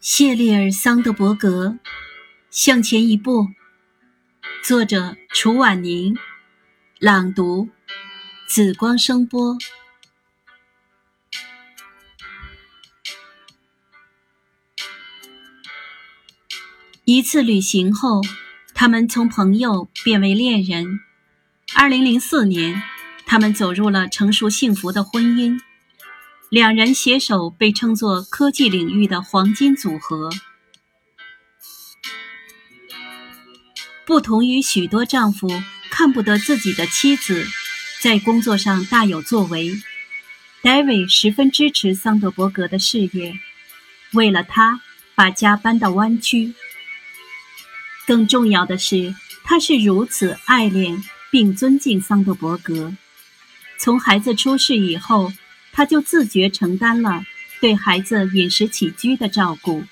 谢利尔·桑德伯格，向前一步。作者：楚婉宁，朗读：紫光声波。一次旅行后，他们从朋友变为恋人。二零零四年，他们走入了成熟幸福的婚姻。两人携手被称作科技领域的黄金组合。不同于许多丈夫看不得自己的妻子在工作上大有作为，David 十分支持桑德伯格的事业，为了他把家搬到湾区。更重要的是，他是如此爱恋并尊敬桑德伯格。从孩子出世以后。他就自觉承担了对孩子饮食起居的照顾。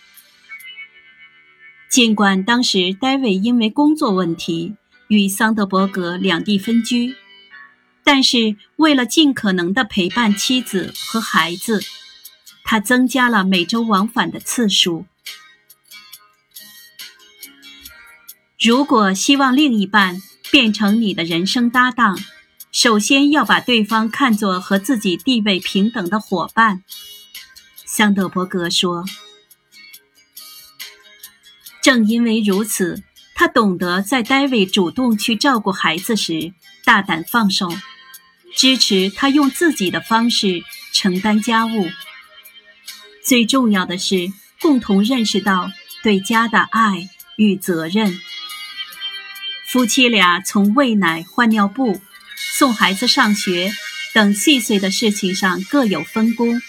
尽管当时戴维因为工作问题与桑德伯格两地分居，但是为了尽可能的陪伴妻子和孩子，他增加了每周往返的次数。如果希望另一半变成你的人生搭档，首先要把对方看作和自己地位平等的伙伴，桑德伯格说。正因为如此，他懂得在戴维主动去照顾孩子时大胆放手，支持他用自己的方式承担家务。最重要的是，共同认识到对家的爱与责任。夫妻俩从喂奶、换尿布。送孩子上学等细碎的事情上各有分工，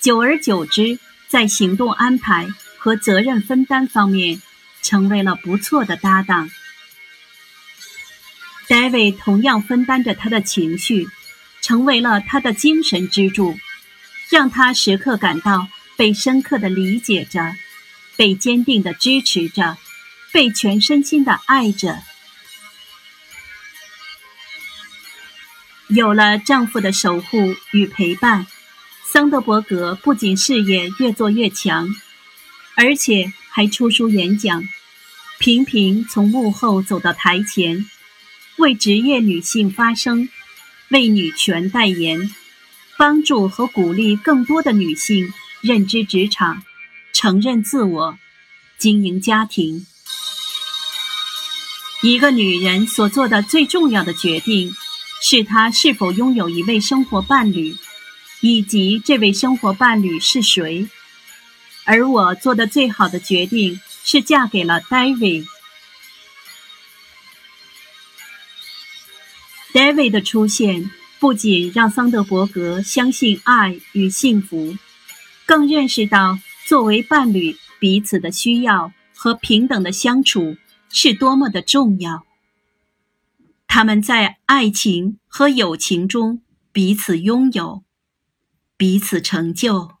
久而久之，在行动安排和责任分担方面成为了不错的搭档。戴维同样分担着他的情绪，成为了他的精神支柱，让他时刻感到被深刻的理解着，被坚定的支持着，被全身心的爱着。有了丈夫的守护与陪伴，桑德伯格不仅事业越做越强，而且还出书演讲，频频从幕后走到台前，为职业女性发声，为女权代言，帮助和鼓励更多的女性认知职场，承认自我，经营家庭。一个女人所做的最重要的决定。是他是否拥有一位生活伴侣，以及这位生活伴侣是谁。而我做的最好的决定是嫁给了 David。David 的出现不仅让桑德伯格相信爱与幸福，更认识到作为伴侣彼此的需要和平等的相处是多么的重要。他们在爱情和友情中彼此拥有，彼此成就。